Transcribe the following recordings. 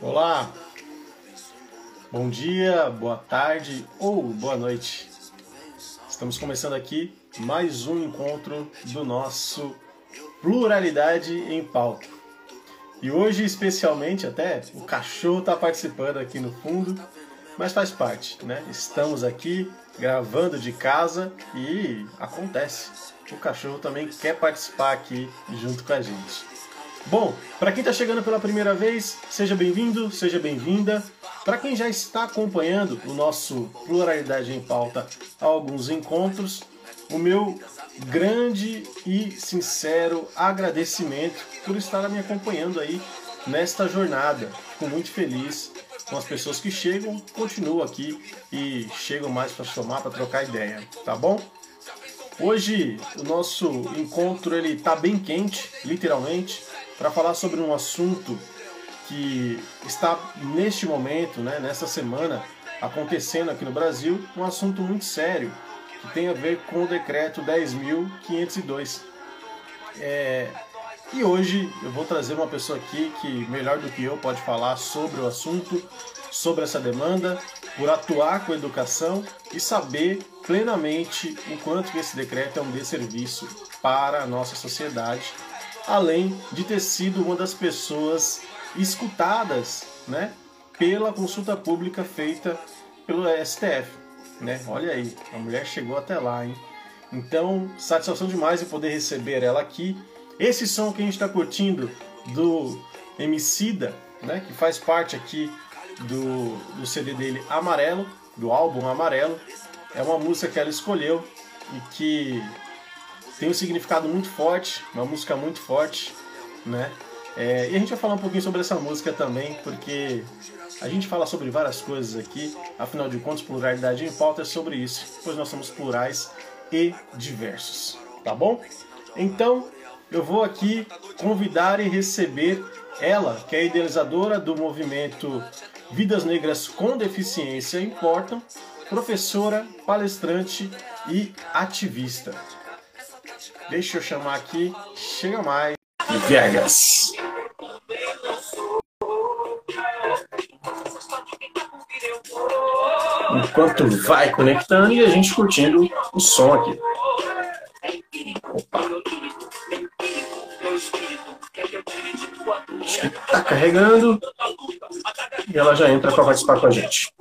Olá, bom dia, boa tarde ou boa noite. Estamos começando aqui mais um encontro do nosso Pluralidade em Pauta. E hoje, especialmente, até o cachorro está participando aqui no fundo, mas faz parte, né? Estamos aqui gravando de casa e acontece. O cachorro também quer participar aqui junto com a gente. Bom, para quem está chegando pela primeira vez, seja bem-vindo, seja bem-vinda. Para quem já está acompanhando o nosso Pluralidade em Pauta há alguns encontros, o meu grande e sincero agradecimento por estar me acompanhando aí nesta jornada. Fico muito feliz com as pessoas que chegam, continuam aqui e chegam mais para somar, para trocar ideia, tá bom? Hoje o nosso encontro ele tá bem quente, literalmente para falar sobre um assunto que está neste momento, né, nessa semana, acontecendo aqui no Brasil, um assunto muito sério que tem a ver com o decreto 10.502. É, e hoje eu vou trazer uma pessoa aqui que, melhor do que eu, pode falar sobre o assunto, sobre essa demanda, por atuar com educação e saber plenamente o quanto esse decreto é um desserviço para a nossa sociedade além de ter sido uma das pessoas escutadas né, pela consulta pública feita pelo STF. Né? Olha aí, a mulher chegou até lá, hein? Então, satisfação demais em poder receber ela aqui. Esse som que a gente está curtindo do Emicida, né, que faz parte aqui do, do CD dele Amarelo, do álbum Amarelo, é uma música que ela escolheu e que tem um significado muito forte, uma música muito forte, né? É, e a gente vai falar um pouquinho sobre essa música também, porque a gente fala sobre várias coisas aqui, afinal de contas, pluralidade em pauta é sobre isso, pois nós somos plurais e diversos, tá bom? Então, eu vou aqui convidar e receber ela, que é idealizadora do movimento Vidas Negras com Deficiência Importam, professora, palestrante e ativista. Deixa eu chamar aqui. Chega mais. Vegas. Enquanto vai conectando e a gente curtindo o som aqui. Opa. Acho que tá carregando. E ela já entra para participar com a gente.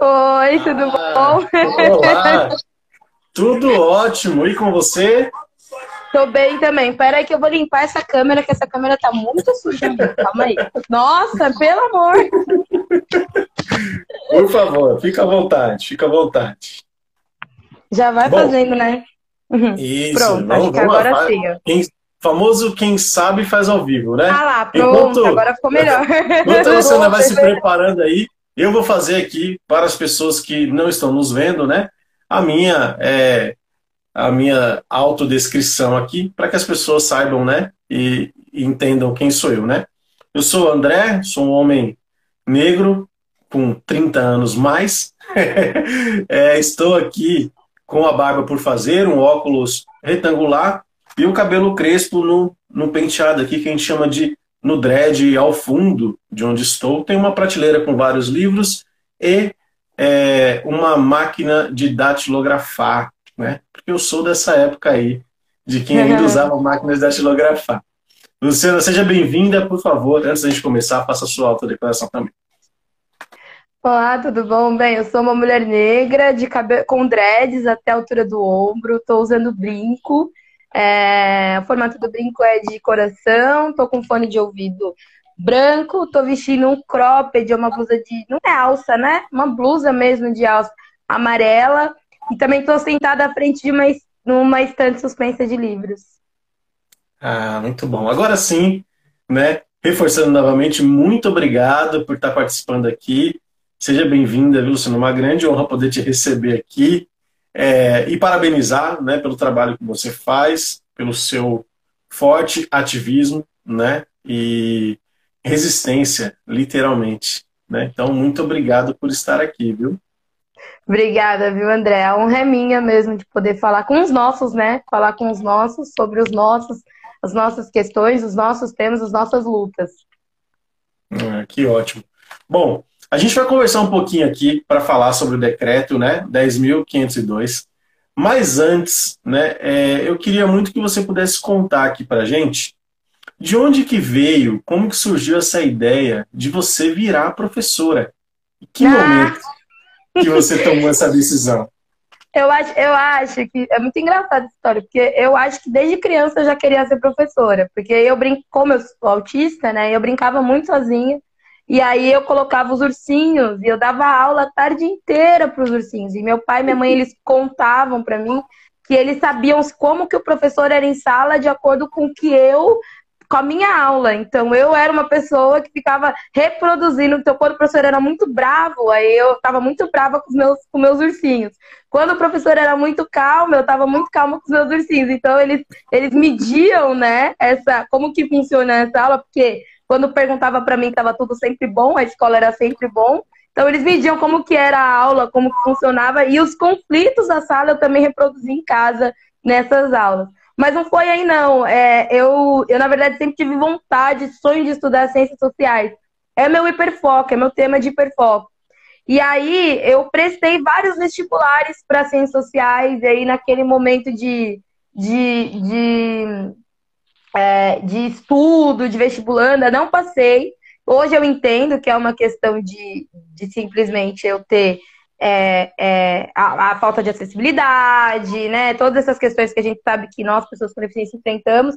Oi, tudo ah, bom? Olá! tudo ótimo. E com você? Tô bem também. Pera aí que eu vou limpar essa câmera, que essa câmera tá muito suja. Calma aí. Nossa, pelo amor! Por favor, fica à vontade, fica à vontade. Já vai bom, fazendo, né? Uhum. Isso, pronto, acho que agora sim. Quem, famoso quem sabe faz ao vivo, né? Ah lá, pronto, enquanto, agora ficou melhor. Enquanto você ainda vai se preparando aí, eu vou fazer aqui para as pessoas que não estão nos vendo, né? A minha é, a minha autodescrição aqui para que as pessoas saibam, né? E, e, entendam quem sou eu, né? Eu sou o André, sou um homem negro com 30 anos mais. é, estou aqui com a barba por fazer, um óculos retangular e o cabelo crespo no, no penteado aqui que a gente chama de no dread ao fundo de onde estou, tem uma prateleira com vários livros e é, uma máquina de datilografar, né? Porque eu sou dessa época aí, de quem ainda usava máquinas de datilografar. Luciana, seja bem-vinda, por favor, antes da gente começar, faça a sua autodeclaração também. Olá, tudo bom? Bem, eu sou uma mulher negra, de cabelo, com dreads até a altura do ombro, estou usando brinco é, o formato do brinco é de coração, tô com fone de ouvido branco, tô vestindo um cropped, uma blusa de. Não é alça, né? Uma blusa mesmo de alça amarela. E também tô sentada à frente de uma, numa estante suspensa de livros. Ah, muito bom. Agora sim, né? Reforçando novamente, muito obrigado por estar participando aqui. Seja bem-vinda, Luciano? Uma grande honra poder te receber aqui. É, e parabenizar né, pelo trabalho que você faz, pelo seu forte ativismo né, e resistência, literalmente, Né? Então, muito obrigado por estar aqui, viu? Obrigada, viu, André? A honra é minha mesmo de poder falar com os nossos, né? Falar com os nossos sobre os nossos, as nossas questões, os nossos temas, as nossas lutas. Ah, que ótimo. Bom, a gente vai conversar um pouquinho aqui para falar sobre o decreto, né? 10.502. Mas antes, né, é, eu queria muito que você pudesse contar aqui para gente de onde que veio, como que surgiu essa ideia de você virar professora? Em que ah. momento que você tomou essa decisão? Eu acho, eu acho que é muito engraçada essa história, porque eu acho que desde criança eu já queria ser professora, porque eu brinco, como eu sou autista, né? Eu brincava muito sozinha. E aí eu colocava os ursinhos e eu dava aula a tarde inteira para os ursinhos. E meu pai e minha mãe eles contavam para mim que eles sabiam como que o professor era em sala de acordo com que eu com a minha aula. Então eu era uma pessoa que ficava reproduzindo. Então quando o professor era muito bravo, aí eu estava muito brava com os meus com meus ursinhos. Quando o professor era muito calmo, eu estava muito calma com os meus ursinhos. Então eles eles mediam, né, essa como que funciona essa aula, porque quando perguntava para mim estava tudo sempre bom, a escola era sempre bom. Então eles mediam como que era a aula, como que funcionava e os conflitos da sala eu também reproduzi em casa nessas aulas. Mas não foi aí não. É, eu, eu na verdade sempre tive vontade, sonho de estudar ciências sociais. É meu hiperfoco, é meu tema de hiperfoco. E aí eu prestei vários vestibulares para ciências sociais, e aí naquele momento de, de, de é, de estudo, de vestibulanda, não passei. Hoje eu entendo que é uma questão de, de simplesmente eu ter é, é, a, a, falta de acessibilidade, né? Todas essas questões que a gente sabe que nós, pessoas com deficiência, enfrentamos.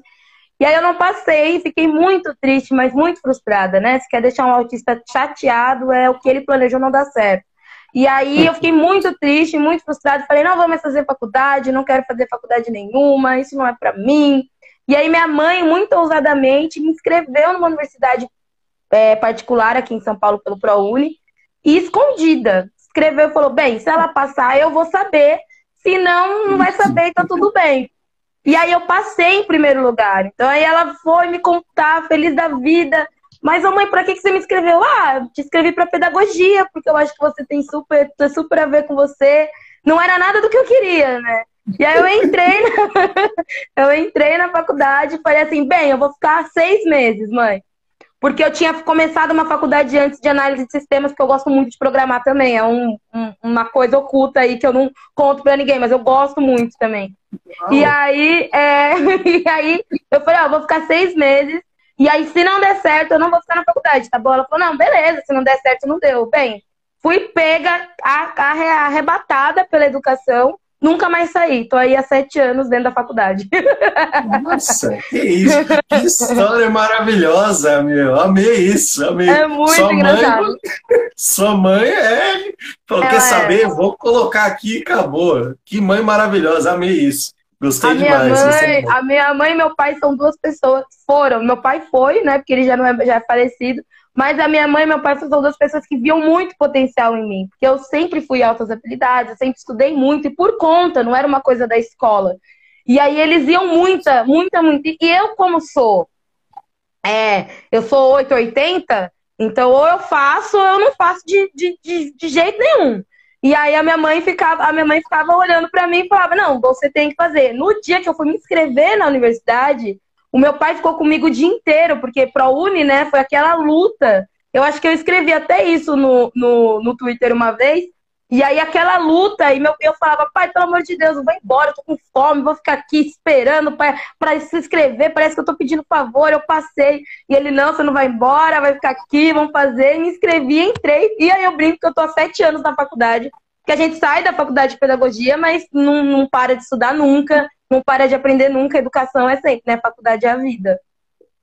E aí eu não passei, fiquei muito triste, mas muito frustrada, né? Se quer deixar um autista chateado, é o que ele planejou não dar certo. E aí eu fiquei muito triste, muito frustrada, falei, não vou mais fazer faculdade, não quero fazer faculdade nenhuma, isso não é para mim. E aí minha mãe, muito ousadamente, me inscreveu numa universidade é, particular aqui em São Paulo pelo ProUni e escondida. Escreveu e falou: bem, se ela passar, eu vou saber. Se não, não vai saber, então tudo bem. E aí eu passei em primeiro lugar. Então aí ela foi me contar, feliz da vida. Mas, ô mãe, pra que, você me inscreveu? Ah, te inscrevi pra pedagogia, porque eu acho que você tem super, super a ver com você. Não era nada do que eu queria, né? E aí eu entrei na, eu entrei na faculdade e falei assim, bem, eu vou ficar seis meses, mãe. Porque eu tinha começado uma faculdade antes de análise de sistemas, que eu gosto muito de programar também. É um, um, uma coisa oculta aí que eu não conto pra ninguém, mas eu gosto muito também. E aí, é, e aí eu falei, ó, vou ficar seis meses. E aí, se não der certo, eu não vou ficar na faculdade, tá bom? Ela falou, não, beleza, se não der certo, não deu. Bem, fui pega, arrebatada pela educação Nunca mais saí. Tô aí há sete anos dentro da faculdade. Nossa, que isso. Que história maravilhosa, meu. Amei isso, amei. É muito sua engraçado. Mãe, sua mãe é... Falou, quer é. saber? Vou colocar aqui e acabou. Que mãe maravilhosa, amei isso. Gostei a demais. Mãe, a minha mãe e meu pai são duas pessoas. Foram. Meu pai foi, né? Porque ele já não é, já é falecido. Mas a minha mãe e meu pai são duas pessoas que viam muito potencial em mim. Porque eu sempre fui altas habilidades, eu sempre estudei muito, e por conta, não era uma coisa da escola. E aí eles iam muita, muita, muita. E eu, como sou, é, eu sou 880, então ou eu faço ou eu não faço de, de, de, de jeito nenhum. E aí a minha mãe ficava, a minha mãe ficava olhando para mim e falava: "Não, você tem que fazer". No dia que eu fui me inscrever na universidade, o meu pai ficou comigo o dia inteiro, porque ProUni, né, foi aquela luta. Eu acho que eu escrevi até isso no, no, no Twitter uma vez. E aí aquela luta, e meu, eu falava, pai, pelo amor de Deus, eu vou embora, eu tô com fome, vou ficar aqui esperando para se inscrever, parece que eu tô pedindo favor, eu passei. E ele, não, você não vai embora, vai ficar aqui, vamos fazer. me inscrevi, entrei, e aí eu brinco que eu tô há sete anos na faculdade, que a gente sai da faculdade de pedagogia, mas não, não para de estudar nunca não para de aprender nunca, educação é sempre, né? Faculdade é a vida.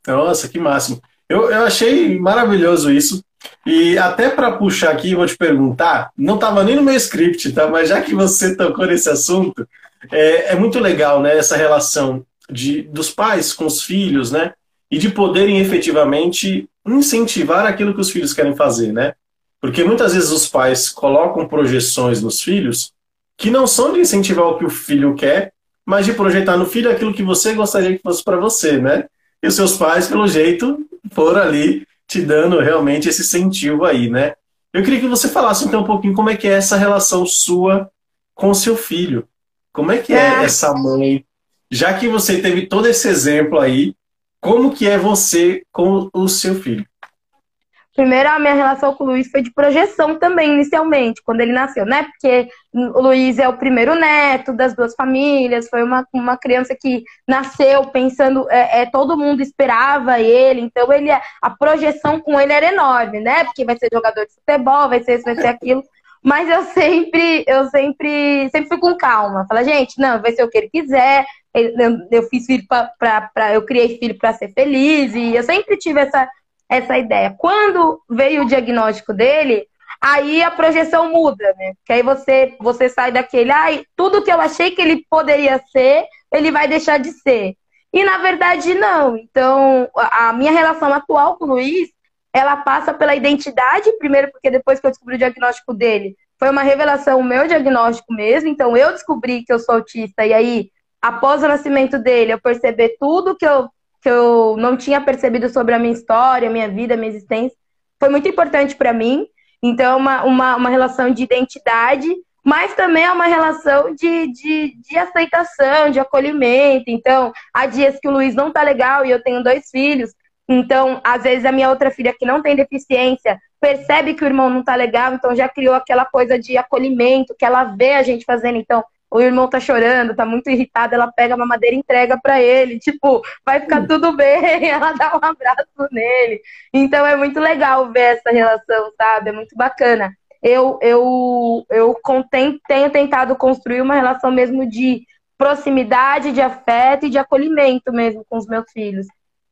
Nossa, que máximo. Eu, eu achei maravilhoso isso. E até para puxar aqui, vou te perguntar, não estava nem no meu script, tá? Mas já que você tocou nesse assunto, é, é muito legal, né? Essa relação de, dos pais com os filhos, né? E de poderem efetivamente incentivar aquilo que os filhos querem fazer, né? Porque muitas vezes os pais colocam projeções nos filhos que não são de incentivar o que o filho quer, mas de projetar no filho aquilo que você gostaria que fosse para você, né? E os seus pais, pelo jeito, foram ali te dando realmente esse incentivo aí, né? Eu queria que você falasse então um pouquinho como é que é essa relação sua com o seu filho. Como é que é, é essa mãe? Já que você teve todo esse exemplo aí, como que é você com o seu filho? Primeiro, a minha relação com o Luiz foi de projeção também, inicialmente, quando ele nasceu, né? Porque o Luiz é o primeiro neto das duas famílias, foi uma, uma criança que nasceu pensando, é, é todo mundo esperava ele, então ele a projeção com ele era enorme, né? Porque vai ser jogador de futebol, vai ser isso, vai ser aquilo. Mas eu sempre, eu sempre, sempre fui com calma. Fala, gente, não, vai ser o que ele quiser. Eu, eu fiz filho para, eu criei filho para ser feliz e eu sempre tive essa essa ideia. Quando veio o diagnóstico dele, aí a projeção muda, né? Que aí você, você sai daquele, ai, tudo que eu achei que ele poderia ser, ele vai deixar de ser. E na verdade não. Então, a minha relação atual com o Luiz, ela passa pela identidade, primeiro porque depois que eu descobri o diagnóstico dele, foi uma revelação o meu diagnóstico mesmo. Então, eu descobri que eu sou autista e aí após o nascimento dele, eu perceber tudo que eu que eu não tinha percebido sobre a minha história, minha vida, minha existência, foi muito importante para mim. Então, é uma, uma, uma relação de identidade, mas também é uma relação de, de, de aceitação, de acolhimento. Então, há dias que o Luiz não tá legal e eu tenho dois filhos. Então, às vezes, a minha outra filha que não tem deficiência percebe que o irmão não tá legal, então já criou aquela coisa de acolhimento que ela vê a gente fazendo. Então, o irmão tá chorando, tá muito irritado, ela pega a mamadeira e entrega para ele, tipo, vai ficar hum. tudo bem, ela dá um abraço nele. Então é muito legal ver essa relação, sabe? É muito bacana. Eu, eu, eu tenho tentado construir uma relação mesmo de proximidade, de afeto e de acolhimento mesmo com os meus filhos.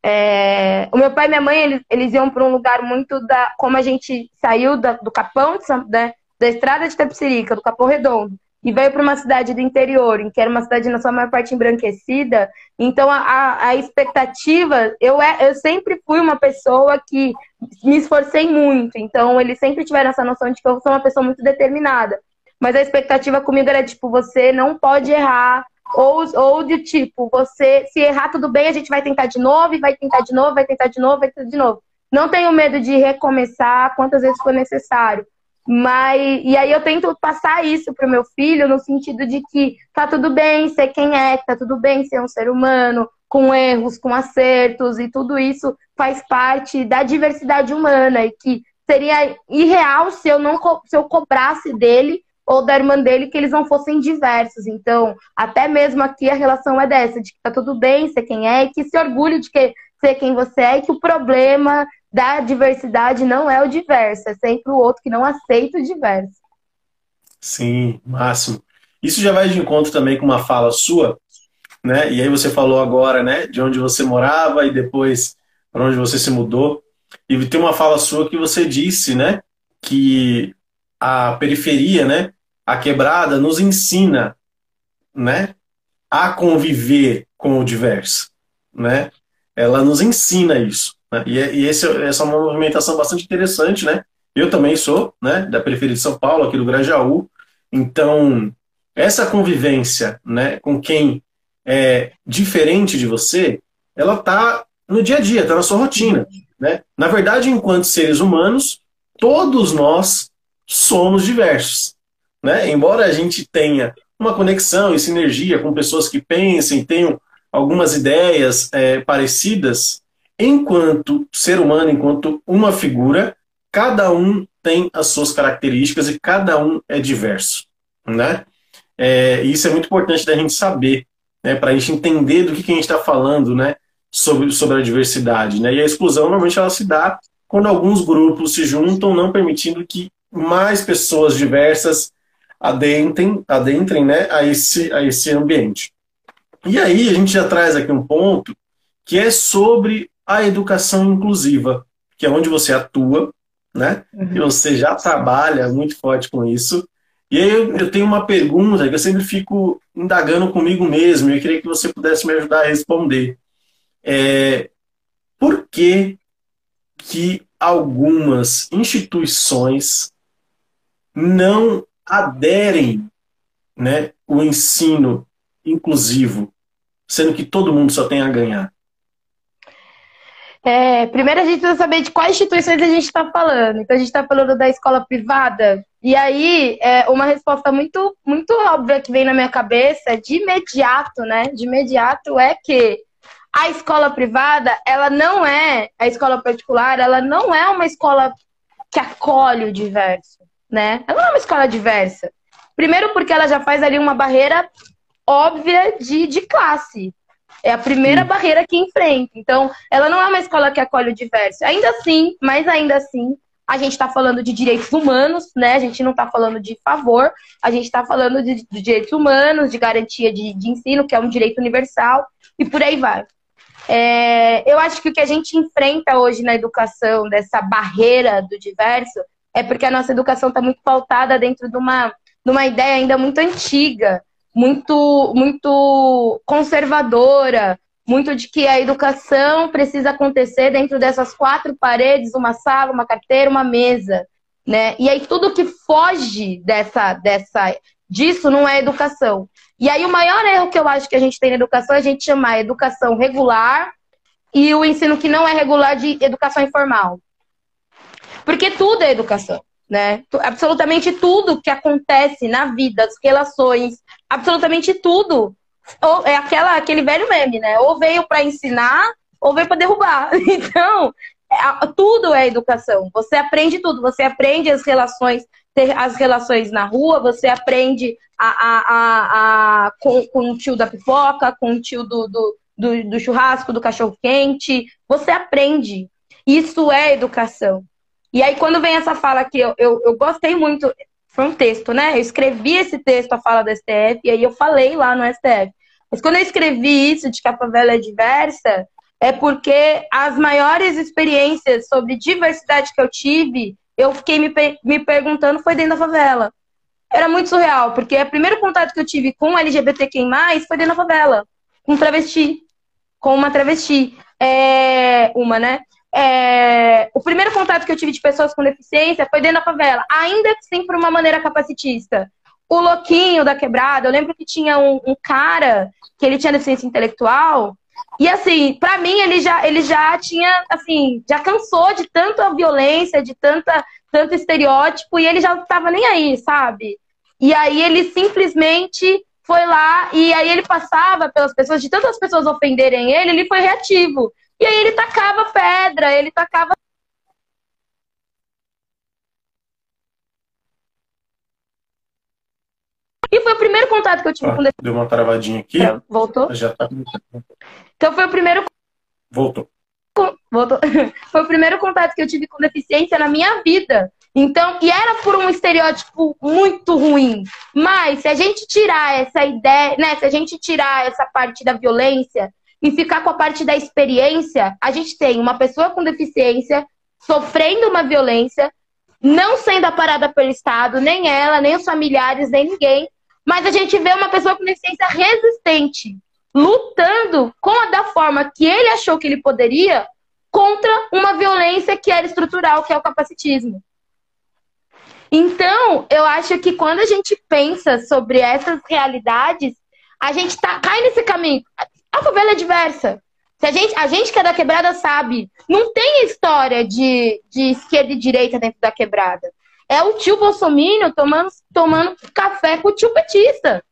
É... o meu pai e minha mãe, eles, eles iam para um lugar muito da. Como a gente saiu da, do Capão, né, da estrada de Tapsirica, do Capão Redondo, e veio para uma cidade do interior, que era uma cidade na sua maior parte embranquecida. Então a, a expectativa, eu, é, eu sempre fui uma pessoa que me esforcei muito. Então eles sempre tiveram essa noção de que eu sou uma pessoa muito determinada. Mas a expectativa comigo era tipo, você não pode errar. Ou, ou de tipo, você, se errar tudo bem, a gente vai tentar de novo, e vai tentar de novo, vai tentar de novo, vai tentar de novo. Não tenho medo de recomeçar quantas vezes for necessário. Mas, e aí eu tento passar isso pro meu filho no sentido de que tá tudo bem ser quem é, tá tudo bem ser um ser humano, com erros, com acertos, e tudo isso faz parte da diversidade humana, e que seria irreal se eu não se eu cobrasse dele ou da irmã dele que eles não fossem diversos. Então, até mesmo aqui a relação é dessa, de que tá tudo bem ser quem é, e que se orgulhe de que ser quem você é, e que o problema da diversidade não é o diverso, é sempre o outro que não aceita o diverso. Sim, máximo. Isso já vai de encontro também com uma fala sua, né? E aí você falou agora, né, de onde você morava e depois para onde você se mudou. E tem uma fala sua que você disse, né, que a periferia, né, a quebrada nos ensina, né, a conviver com o diverso, né? Ela nos ensina isso. Né? E, e esse, essa é uma movimentação bastante interessante, né? Eu também sou, né, da periferia de São Paulo, aqui do Grajaú. Então, essa convivência, né, com quem é diferente de você, ela tá no dia a dia, tá na sua rotina, né? Na verdade, enquanto seres humanos, todos nós somos diversos, né? Embora a gente tenha uma conexão e sinergia com pessoas que pensem, tenham algumas ideias é, parecidas, enquanto ser humano, enquanto uma figura, cada um tem as suas características e cada um é diverso, né? É, isso é muito importante da gente saber, né? Para a gente entender do que, que a gente está falando, né? Sobre, sobre a diversidade, né? E a exclusão normalmente ela se dá quando alguns grupos se juntam, não permitindo que mais pessoas diversas adentrem, adentrem né, a, esse, a esse ambiente. E aí a gente já traz aqui um ponto que é sobre a educação inclusiva, que é onde você atua, né? Uhum. E você já trabalha muito forte com isso. E aí eu, eu, tenho uma pergunta que eu sempre fico indagando comigo mesmo, e eu queria que você pudesse me ajudar a responder. É, por que, que algumas instituições não aderem né, o ensino inclusivo, sendo que todo mundo só tem a ganhar? É, primeiro a gente precisa saber de quais instituições a gente está falando. Então a gente está falando da escola privada. E aí, é, uma resposta muito, muito óbvia que vem na minha cabeça, de imediato, né? De imediato é que a escola privada, ela não é, a escola particular, ela não é uma escola que acolhe o diverso, né? Ela não é uma escola diversa. Primeiro porque ela já faz ali uma barreira óbvia de, de classe. É a primeira Sim. barreira que enfrenta. Então, ela não é uma escola que acolhe o diverso. Ainda assim, mas ainda assim, a gente está falando de direitos humanos, né? A gente não está falando de favor, a gente está falando de, de, direitos humanos, de garantia de, de, ensino, que é um direito universal, e por aí vai. É, eu acho que o que a gente enfrenta hoje na educação, dessa barreira do diverso, é porque a nossa educação está muito pautada dentro de uma, de uma ideia ainda muito antiga, muito, muito conservadora, muito de que a educação precisa acontecer dentro dessas quatro paredes, uma sala, uma carteira, uma mesa, né? E aí tudo que foge dessa, dessa, disso não é educação. E aí o maior erro que eu acho que a gente tem na educação é a gente chamar a educação regular e o ensino que não é regular de educação informal. Porque tudo é educação né? Absolutamente tudo que acontece na vida, as relações, absolutamente tudo. Ou, é aquela, aquele velho meme, né? Ou veio para ensinar, ou veio para derrubar. Então, é, tudo é educação. Você aprende tudo. Você aprende as relações, ter as relações na rua, você aprende a, a, a, a com, com, o tio da pipoca, com o tio do, do, do, do churrasco, do cachorro quente. Você aprende. Isso é educação. E aí, quando vem essa fala aqui, eu, eu, eu gostei muito. Foi um texto, né? Eu escrevi esse texto, a fala do STF, e aí eu falei lá no STF. Mas quando eu escrevi isso de que a favela é diversa, é porque as maiores experiências sobre diversidade que eu tive, eu fiquei me, me perguntando, foi dentro da favela. Era muito surreal, porque o primeiro contato que eu tive com LGBTQ+, foi dentro da favela. Com travesti. Com uma travesti. É... Uma, né? É, primeiro contato que eu tive de pessoas com deficiência foi dentro da favela, ainda que sim por uma maneira capacitista. O louquinho da quebrada, eu lembro que tinha um, um cara que ele tinha deficiência intelectual, e assim, para mim ele já, ele já tinha, assim, já cansou de tanta violência, de tanta, tanto estereótipo, e ele já não tava nem aí, sabe? E aí ele simplesmente foi lá, e aí ele passava pelas pessoas, de tantas pessoas ofenderem ele, ele foi reativo. E aí ele tacava pedra, ele tacava. E foi o primeiro contato que eu tive ah, com deficiência. Deu uma travadinha aqui. É, voltou? Já tá. Então foi o primeiro. Voltou. Voltou. Foi o primeiro contato que eu tive com deficiência na minha vida. Então, e era por um estereótipo muito ruim. Mas se a gente tirar essa ideia, né? Se a gente tirar essa parte da violência, e ficar com a parte da experiência, a gente tem uma pessoa com deficiência sofrendo uma violência, não sendo aparada pelo Estado, nem ela, nem os familiares, nem ninguém, mas a gente vê uma pessoa com deficiência resistente, lutando com a da forma que ele achou que ele poderia contra uma violência que era estrutural, que é o capacitismo. Então, eu acho que quando a gente pensa sobre essas realidades, a gente tá, cai nesse caminho. A favela é diversa. Se a, gente, a gente que é da quebrada sabe, não tem história de, de esquerda e direita dentro da quebrada. É o tio Bolsonaro tomando, tomando café com o tio petista.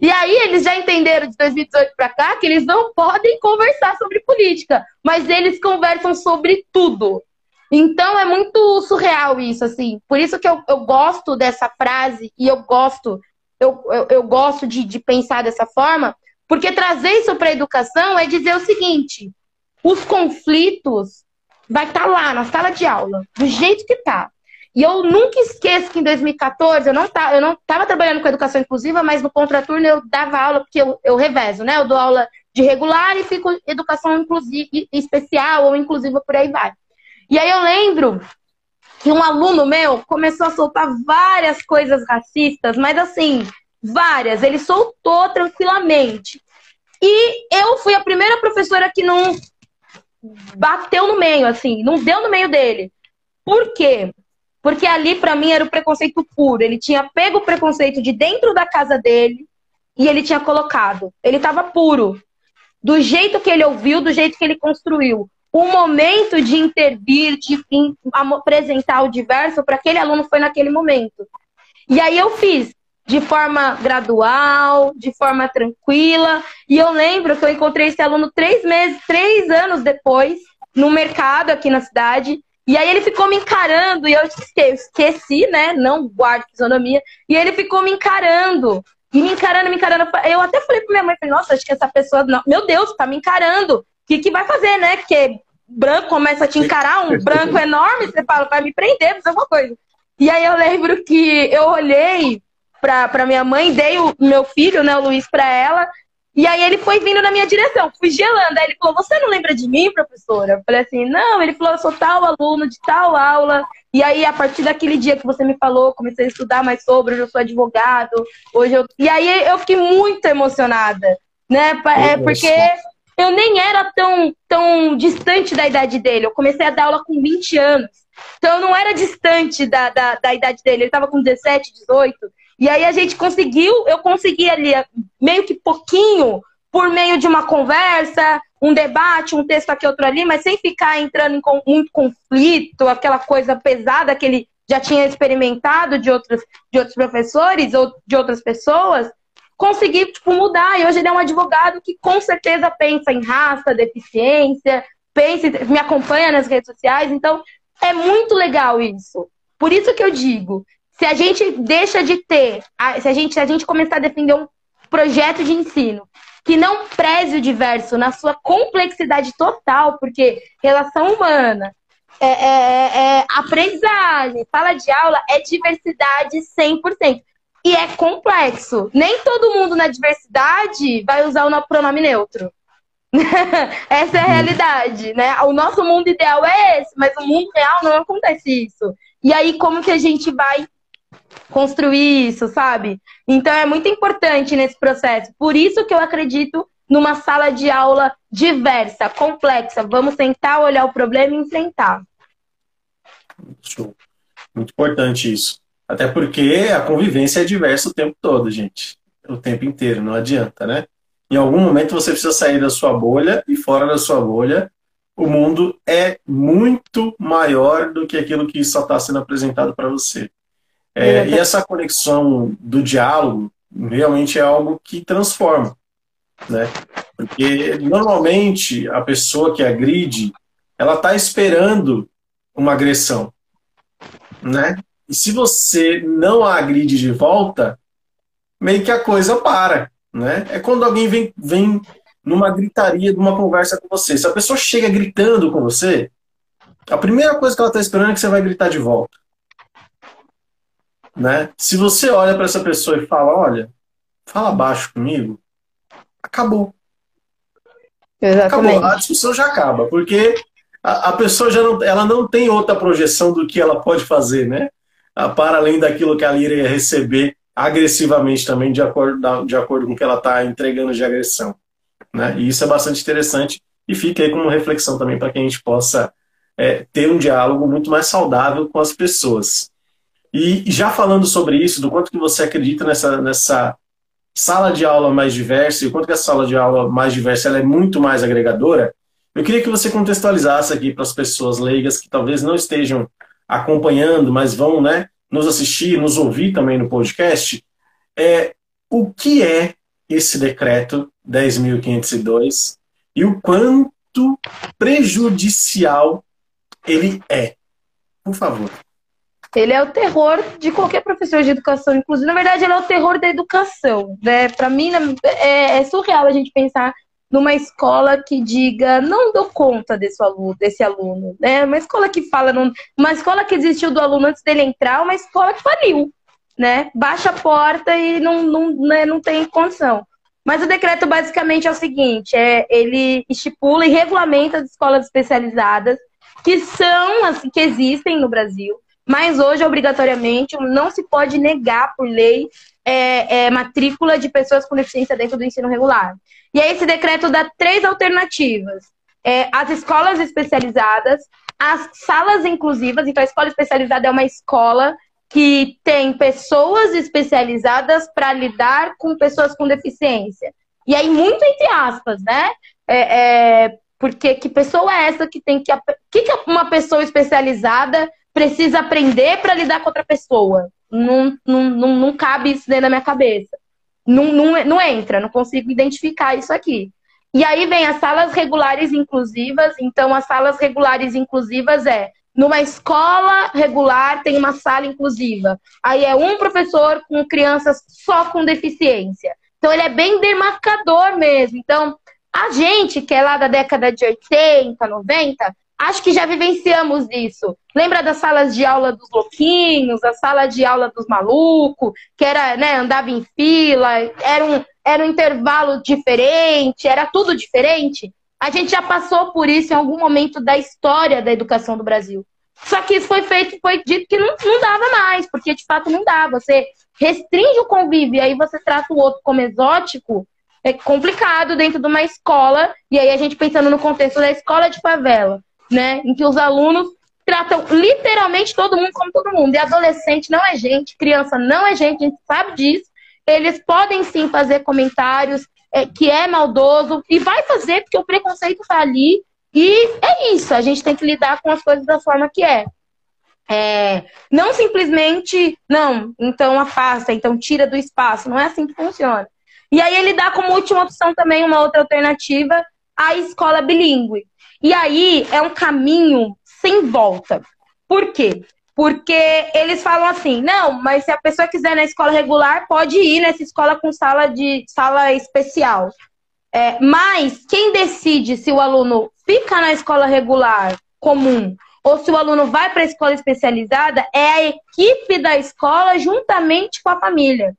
E aí eles já entenderam de 2018 para cá que eles não podem conversar sobre política, mas eles conversam sobre tudo. Então é muito surreal isso, assim. Por isso que eu, eu gosto dessa frase e eu gosto, eu, eu, eu gosto de, de pensar dessa forma, porque trazer isso para a educação é dizer o seguinte: os conflitos vai estar tá lá na sala de aula, do jeito que está. E eu nunca esqueço que em 2014 eu não tá, eu não estava trabalhando com educação inclusiva, mas no contraturno eu dava aula porque eu, eu revezo, né? Eu dou aula de regular e fico educação inclusiva especial ou inclusiva por aí vai. E aí eu lembro que um aluno meu começou a soltar várias coisas racistas, mas assim, Várias. Ele soltou tranquilamente. E eu fui a primeira professora que não bateu no meio, assim, não deu no meio dele. Por quê? Porque ali, para mim, era o preconceito puro. Ele tinha pego o preconceito de dentro da casa dele e ele tinha colocado. Ele estava puro. Do jeito que ele ouviu, do jeito que ele construiu. o momento de intervir, de apresentar o diverso para aquele aluno foi naquele momento. E aí eu fiz de forma gradual, de forma tranquila. E eu lembro que eu encontrei esse aluno três meses, três anos depois, no mercado aqui na cidade. E aí ele ficou me encarando, e eu esqueci, né? Não guardo fisionomia. E ele ficou me encarando. E me encarando, me encarando. Eu até falei pra minha mãe, falei, nossa, acho que essa pessoa. Não... Meu Deus, tá me encarando. O que, que vai fazer, né? Porque branco começa a te encarar, um branco enorme, você fala, vai me prender, fazer alguma coisa. E aí eu lembro que eu olhei pra, pra minha mãe, dei o meu filho, né, o Luiz, pra ela, e aí ele foi vindo na minha direção, fui gelando. Aí ele falou, você não lembra de mim, professora? Eu falei assim, não, ele falou, eu sou tal aluno de tal aula. E aí, a partir daquele dia que você me falou, comecei a estudar mais sobre, hoje eu sou advogado, hoje eu. E aí eu fiquei muito emocionada, né? É porque eu nem era tão, tão distante da idade dele. Eu comecei a dar aula com 20 anos. Então eu não era distante da, da, da idade dele. Ele estava com 17, 18. E aí a gente conseguiu, eu consegui ali meio que pouquinho, por meio de uma conversa, um debate, um texto aqui, outro ali, mas sem ficar entrando em muito conflito, aquela coisa pesada que ele já tinha experimentado de outros, de outros professores ou de outras pessoas, consegui tipo, mudar. E hoje ele é um advogado que com certeza pensa em raça, deficiência, pensa, me acompanha nas redes sociais. Então, é muito legal isso. Por isso que eu digo, se a gente deixa de ter, se a gente, se a gente começar a defender um projeto de ensino que não preze o diverso na sua complexidade total, porque relação humana, é, é, é, é aprendizagem, sala de aula é diversidade 100%. E é complexo. Nem todo mundo na diversidade vai usar o pronome neutro. Essa é a realidade, né? O nosso mundo ideal é esse, mas o mundo real não acontece isso. E aí, como que a gente vai construir isso, sabe? Então é muito importante nesse processo. Por isso que eu acredito numa sala de aula diversa, complexa. Vamos tentar olhar o problema e enfrentar. Show. Muito importante isso. Até porque a convivência é diversa o tempo todo, gente. O tempo inteiro, não adianta, né? Em algum momento você precisa sair da sua bolha e fora da sua bolha o mundo é muito maior do que aquilo que só está sendo apresentado para você. É, e essa conexão do diálogo realmente é algo que transforma, né? Porque normalmente a pessoa que agride, ela está esperando uma agressão, né? E se você não a agride de volta, meio que a coisa para, né? É quando alguém vem, vem numa gritaria de uma conversa com você. Se a pessoa chega gritando com você, a primeira coisa que ela está esperando é que você vai gritar de volta. Né? Se você olha para essa pessoa e fala, olha, fala baixo comigo, acabou. Exatamente. Acabou. A discussão já acaba, porque a, a, pessoa já não, ela não tem outra projeção do que ela pode fazer, né? Para além daquilo que ela iria receber agressivamente também, de acordo, de acordo com o que ela está entregando de agressão. Né? E isso é bastante interessante e fica aí como reflexão também para que a gente possa é, ter um diálogo muito mais saudável com as pessoas. E já falando sobre isso, do quanto que você acredita nessa, nessa sala de aula mais diversa e o quanto que essa sala de aula mais diversa ela é muito mais agregadora, eu queria que você contextualizasse aqui para as pessoas leigas que talvez não estejam acompanhando, mas vão né, nos assistir, nos ouvir também no podcast, é, o que é esse decreto 10.502 e o quanto prejudicial ele é. Por favor. Ele é o terror de qualquer professor de educação, inclusive. Na verdade, ele é o terror da educação. Né? Para mim, é, é, surreal a gente pensar numa escola que diga não dou conta desse aluno, desse aluno, né? Uma escola que fala, uma escola que existiu do aluno antes dele entrar, uma escola que faliu, né? Baixa a porta e não, não, né, não tem condição. Mas o decreto basicamente é o seguinte: é, ele estipula e regulamenta as escolas especializadas que são as que existem no Brasil, mas hoje, obrigatoriamente, não se pode negar por lei é, é, matrícula de pessoas com deficiência dentro do ensino regular. E aí esse decreto dá três alternativas. É, as escolas especializadas, as salas inclusivas, então a escola especializada é uma escola que tem pessoas especializadas para lidar com pessoas com deficiência. E aí, muito entre aspas, né? É, é, Porque que pessoa é essa que tem que. Que, que uma pessoa especializada precisa aprender para lidar com outra pessoa? Não, não, não, não cabe isso dentro da minha cabeça. Não, não, não entra, não consigo identificar isso aqui. E aí vem as salas regulares inclusivas. Então, as salas regulares inclusivas é numa escola regular tem uma sala inclusiva. Aí é um professor com crianças só com deficiência. Então ele é bem demarcador mesmo. Então, a gente que é lá da década de 80, 90, acho que já vivenciamos isso. Lembra das salas de aula dos louquinhos, a sala de aula dos malucos, que era, né, andava em fila, era um, era um intervalo diferente, era tudo diferente? A gente já passou por isso em algum momento da história da educação do Brasil. Só que isso foi feito, foi dito que não, não dava mais, porque de fato não dá. Você restringe o convívio e aí você trata o outro como exótico, é complicado dentro de uma escola, e aí a gente pensando no contexto da escola de favela, né? Em que os alunos tratam literalmente todo mundo como todo mundo. E adolescente não é gente, criança não é gente, a gente sabe disso. Eles podem sim fazer comentários, é, que é maldoso e vai fazer porque o preconceito está ali. E é isso, a gente tem que lidar com as coisas da forma que é. é. Não simplesmente, não, então afasta, então tira do espaço. Não é assim que funciona. E aí ele dá como última opção também uma outra alternativa, a escola bilíngue. E aí é um caminho sem volta. Por quê? Porque eles falam assim, não, mas se a pessoa quiser na escola regular, pode ir nessa escola com sala de sala especial. É, mas quem decide se o aluno fica na escola regular comum ou se o aluno vai para a escola especializada é a equipe da escola juntamente com a família.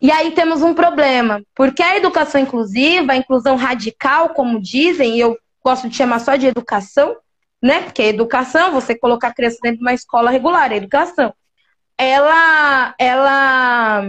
E aí temos um problema, porque a educação inclusiva, a inclusão radical, como dizem, e eu gosto de chamar só de educação, né? Porque educação, você colocar a criança dentro de uma escola regular, é educação. Ela, ela,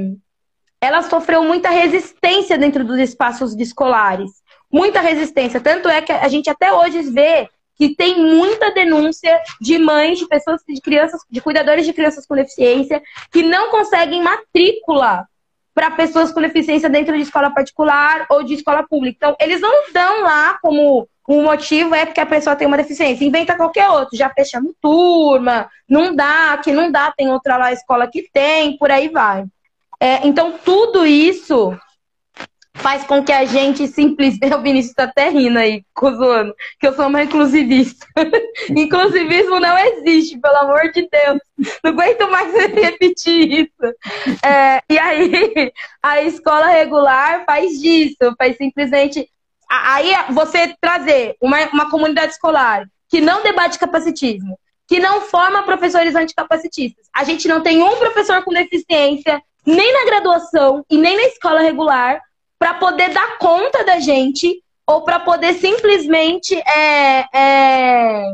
ela sofreu muita resistência dentro dos espaços escolares. Muita resistência. Tanto é que a gente até hoje vê que tem muita denúncia de mães, de pessoas, de crianças, de cuidadores de crianças com deficiência, que não conseguem matrícula para pessoas com deficiência dentro de escola particular ou de escola pública. Então, eles não dão lá como o motivo é porque a pessoa tem uma deficiência. Inventa qualquer outro, já fechamos turma, não dá, que não dá, tem outra lá escola que tem, por aí vai. É, então, tudo isso faz com que a gente simplesmente. O Vinícius está até rindo aí, zoando, que eu sou uma inclusivista. Inclusivismo não existe, pelo amor de Deus. Não aguento mais repetir isso. É, e aí, a escola regular faz disso, faz simplesmente Aí você trazer uma, uma comunidade escolar que não debate capacitismo, que não forma professores anticapacitistas. A gente não tem um professor com deficiência, nem na graduação e nem na escola regular, para poder dar conta da gente ou para poder simplesmente é, é,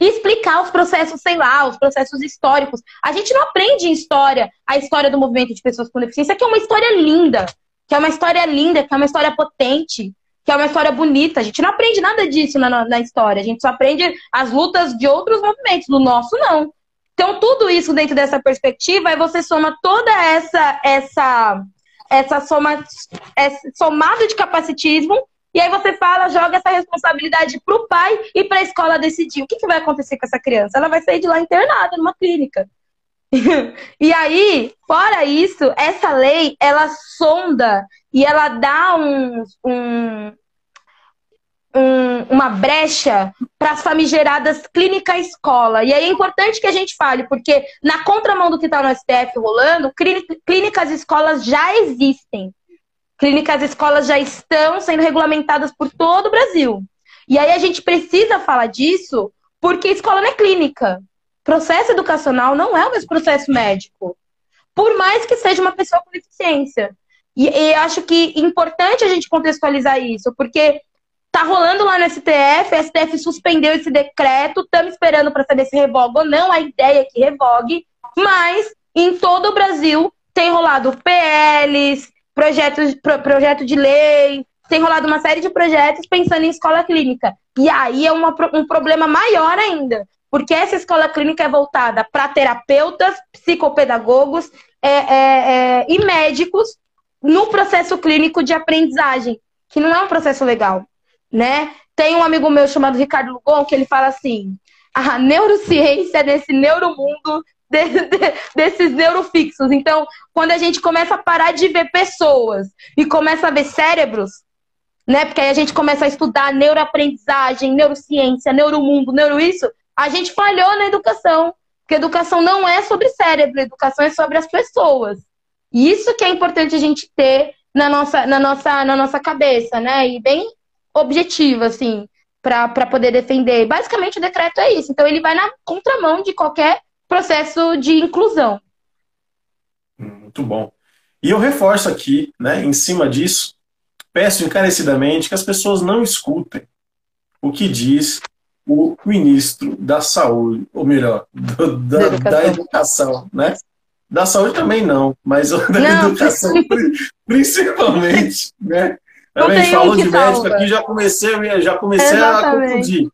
explicar os processos, sei lá, os processos históricos. A gente não aprende em história a história do movimento de pessoas com deficiência, que é uma história linda que é uma história linda, que é uma história potente, que é uma história bonita. A gente não aprende nada disso na, na história. A gente só aprende as lutas de outros movimentos, do nosso não. Então, tudo isso dentro dessa perspectiva, aí você soma toda essa essa essa soma esse somado de capacitismo e aí você fala, joga essa responsabilidade para o pai e para a escola decidir o que, que vai acontecer com essa criança. Ela vai sair de lá internada numa clínica. e aí, fora isso, essa lei, ela sonda e ela dá um, um, um uma brecha para as famigeradas clínica escola. E aí é importante que a gente fale, porque na contramão do que está no STF rolando, clínicas escolas já existem. Clínicas escolas já estão sendo regulamentadas por todo o Brasil. E aí a gente precisa falar disso porque escola não é clínica processo educacional não é o mesmo processo médico. Por mais que seja uma pessoa com deficiência. E, e acho que é importante a gente contextualizar isso, porque tá rolando lá no STF, o STF suspendeu esse decreto, estamos esperando para saber se revoga ou não, a ideia é que revogue, mas em todo o Brasil tem rolado PLs, projetos, pro, projeto de lei, tem rolado uma série de projetos pensando em escola clínica. E aí é uma, um problema maior ainda, porque essa escola clínica é voltada para terapeutas, psicopedagogos é, é, é, e médicos no processo clínico de aprendizagem, que não é um processo legal. né? Tem um amigo meu chamado Ricardo Lugon que ele fala assim: a neurociência nesse neuromundo de, de, desses neurofixos. Então, quando a gente começa a parar de ver pessoas e começa a ver cérebros, né? Porque aí a gente começa a estudar neuroaprendizagem, neurociência, neuromundo, neuro isso, a gente falhou na educação. Porque educação não é sobre cérebro, educação é sobre as pessoas. E isso que é importante a gente ter na nossa, na nossa, na nossa cabeça, né? E bem objetivo, assim, para poder defender. Basicamente, o decreto é isso. Então, ele vai na contramão de qualquer processo de inclusão. Muito bom. E eu reforço aqui, né, em cima disso, peço encarecidamente que as pessoas não escutem o que diz o ministro da Saúde, ou melhor, do, da, da, educação. da, educação. né? Da saúde também não, mas da não, educação principalmente, né? A gente falou de médico aqui, já comecei, já comecei a confundir.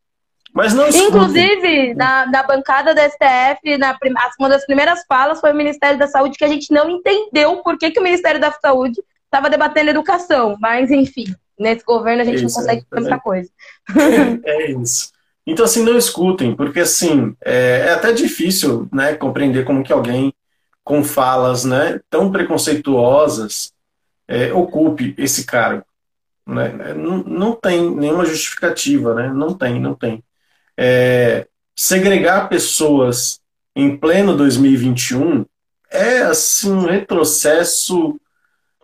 Mas não. Inclusive, na, na bancada da STF, na, uma das primeiras falas foi o Ministério da Saúde, que a gente não entendeu por que, que o Ministério da Saúde estava debatendo educação. Mas, enfim, nesse governo a gente isso, não consegue é, muita coisa. É, é isso. Então, assim, não escutem, porque, assim, é, é, até difícil né, compreender como que alguém com falas né, tão preconceituosas é, ocupe esse cargo. Né? Não, não tem nenhuma justificativa, né? não tem, não tem. É, segregar pessoas em pleno 2021 é, assim, um retrocesso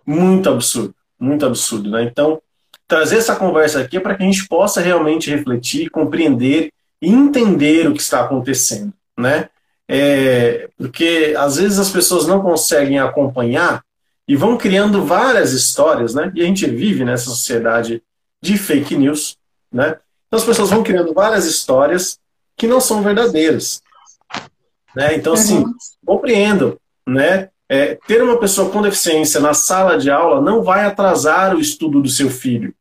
muito absurdo, muito absurdo. Né? Então, trazer essa conversa aqui é para que a gente possa realmente refletir, compreender e entender o que está acontecendo, né? É, porque às vezes as pessoas não conseguem acompanhar e vão criando várias histórias, né? E a gente vive nessa sociedade de fake news, né? Então as pessoas vão criando várias histórias que não são verdadeiras, né? Então assim, uhum. compreendo, né? É, ter uma pessoa com deficiência na sala de aula não vai atrasar o estudo do seu filho.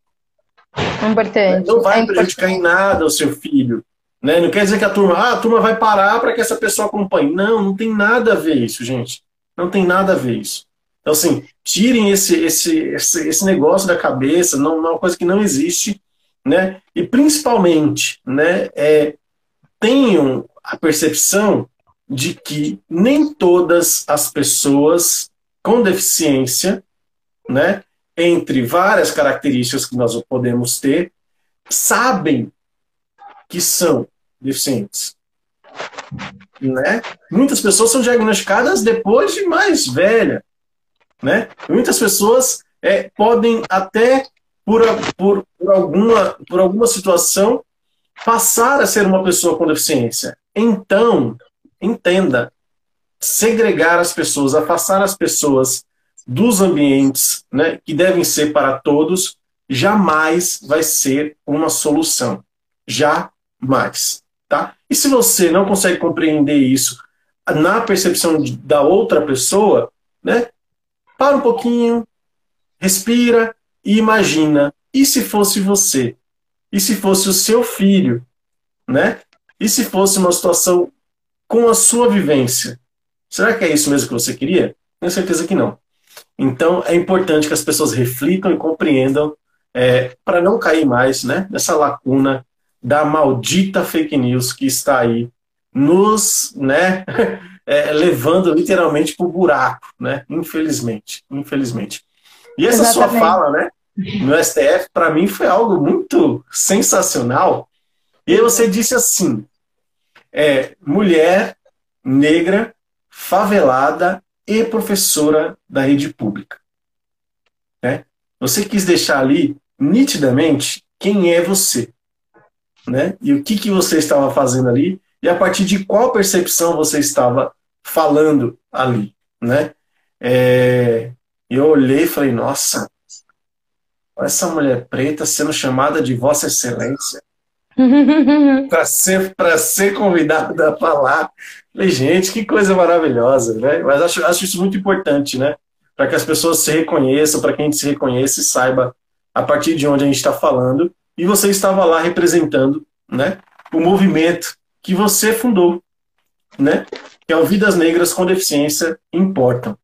Importante. Não vai é prejudicar em nada o seu filho. Né? Não quer dizer que a turma, ah, a turma vai parar para que essa pessoa acompanhe. Não, não tem nada a ver isso, gente. Não tem nada a ver isso. Então, assim, tirem esse, esse, esse, esse negócio da cabeça, não, não é uma coisa que não existe, né? E principalmente, né, é, tenham a percepção de que nem todas as pessoas com deficiência, né, entre várias características que nós podemos ter, sabem que são deficientes. Né? Muitas pessoas são diagnosticadas depois de mais velha. Né? Muitas pessoas é, podem até, por, por, por, alguma, por alguma situação, passar a ser uma pessoa com deficiência. Então, entenda, segregar as pessoas, afastar as pessoas dos ambientes né, que devem ser para todos, jamais vai ser uma solução. Jamais. Tá? E se você não consegue compreender isso na percepção de, da outra pessoa, né, para um pouquinho, respira e imagina. E se fosse você? E se fosse o seu filho? Né? E se fosse uma situação com a sua vivência? Será que é isso mesmo que você queria? Tenho certeza que não. Então, é importante que as pessoas reflitam e compreendam é, para não cair mais né, nessa lacuna da maldita fake news que está aí nos né, é, levando literalmente para o buraco, né? Infelizmente, infelizmente. E essa Exatamente. sua fala, né, no STF, para mim foi algo muito sensacional. E aí você disse assim: é, mulher negra, favelada e professora da rede pública. Né? Você quis deixar ali nitidamente quem é você, né? E o que, que você estava fazendo ali e a partir de qual percepção você estava falando ali, né? É, eu olhei e falei, nossa, essa mulher preta sendo chamada de Vossa Excelência para ser, ser convidada a falar Falei, gente, que coisa maravilhosa, né? Mas acho, acho isso muito importante, né? Para que as pessoas se reconheçam, para que a gente se reconheça e saiba a partir de onde a gente está falando. E você estava lá representando, né? O movimento que você fundou, né? Que é o Vidas Negras com Deficiência Importam.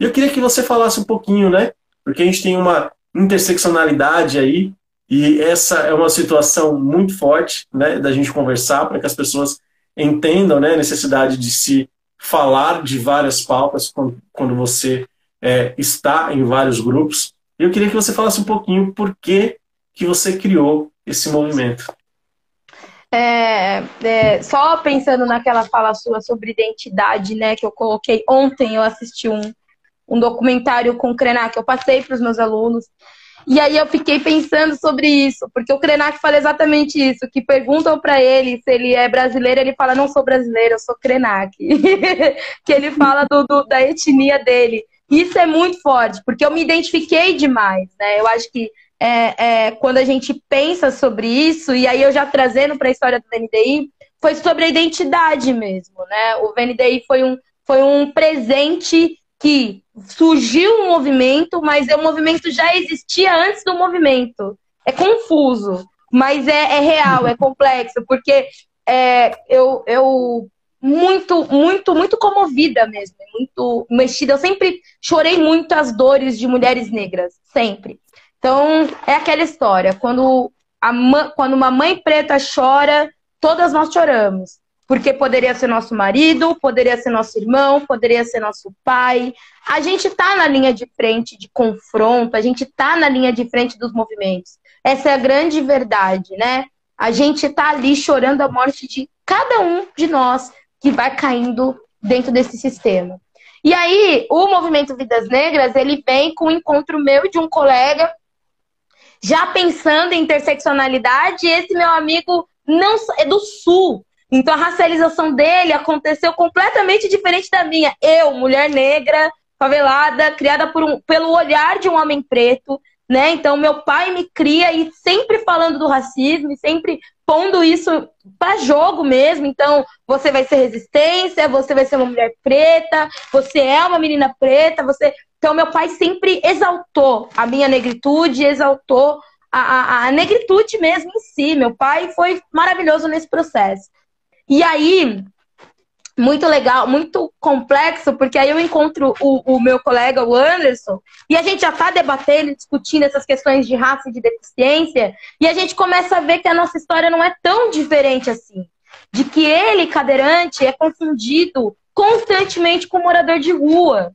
E eu queria que você falasse um pouquinho, né? Porque a gente tem uma interseccionalidade aí, E essa é uma situação muito forte, né, da gente conversar para que as pessoas entendam, né, a necessidade de se falar de várias pautas quando, quando você é, está em vários grupos. Eu queria que você falasse um pouquinho por que, que você criou esse movimento. É, é, só pensando naquela fala sua sobre identidade, né, que eu coloquei ontem, eu assisti um, um documentário com o Krenak, eu passei para os meus alunos, e aí eu fiquei pensando sobre isso, porque o Krenak fala exatamente isso, que perguntam para ele se ele é brasileiro, ele fala, não sou brasileiro, eu sou Krenak. que ele fala do, do, da etnia dele. Isso é muito forte, porque eu me identifiquei demais, né? Eu acho que é, é, quando a gente pensa sobre isso, e aí eu já trazendo para a história do VNDI, foi sobre a identidade mesmo, né? O VNDI foi um, foi um presente que surgiu um movimento, mas o movimento já existia antes do movimento. É confuso, mas é, é real, é complexo, porque é, eu, eu muito, muito, muito comovida mesmo, muito mexida. Eu sempre chorei muito as dores de mulheres negras, sempre. Então, é aquela história, quando, a, quando uma mãe preta chora, todas nós choramos. Porque poderia ser nosso marido, poderia ser nosso irmão, poderia ser nosso pai. A gente está na linha de frente de confronto, a gente está na linha de frente dos movimentos. Essa é a grande verdade, né? A gente está ali chorando a morte de cada um de nós que vai caindo dentro desse sistema. E aí, o movimento Vidas Negras, ele vem com um encontro meu e de um colega, já pensando em interseccionalidade, esse meu amigo não é do sul, então a racialização dele aconteceu completamente diferente da minha. Eu, mulher negra, favelada, criada por um, pelo olhar de um homem preto, né? Então meu pai me cria e sempre falando do racismo, sempre pondo isso para jogo mesmo. Então você vai ser resistência, você vai ser uma mulher preta, você é uma menina preta, você. Então meu pai sempre exaltou a minha negritude, exaltou a, a, a negritude mesmo em si. Meu pai foi maravilhoso nesse processo. E aí, muito legal, muito complexo, porque aí eu encontro o, o meu colega, o Anderson, e a gente já está debatendo, discutindo essas questões de raça e de deficiência, e a gente começa a ver que a nossa história não é tão diferente assim. De que ele, cadeirante, é confundido constantemente com morador de rua.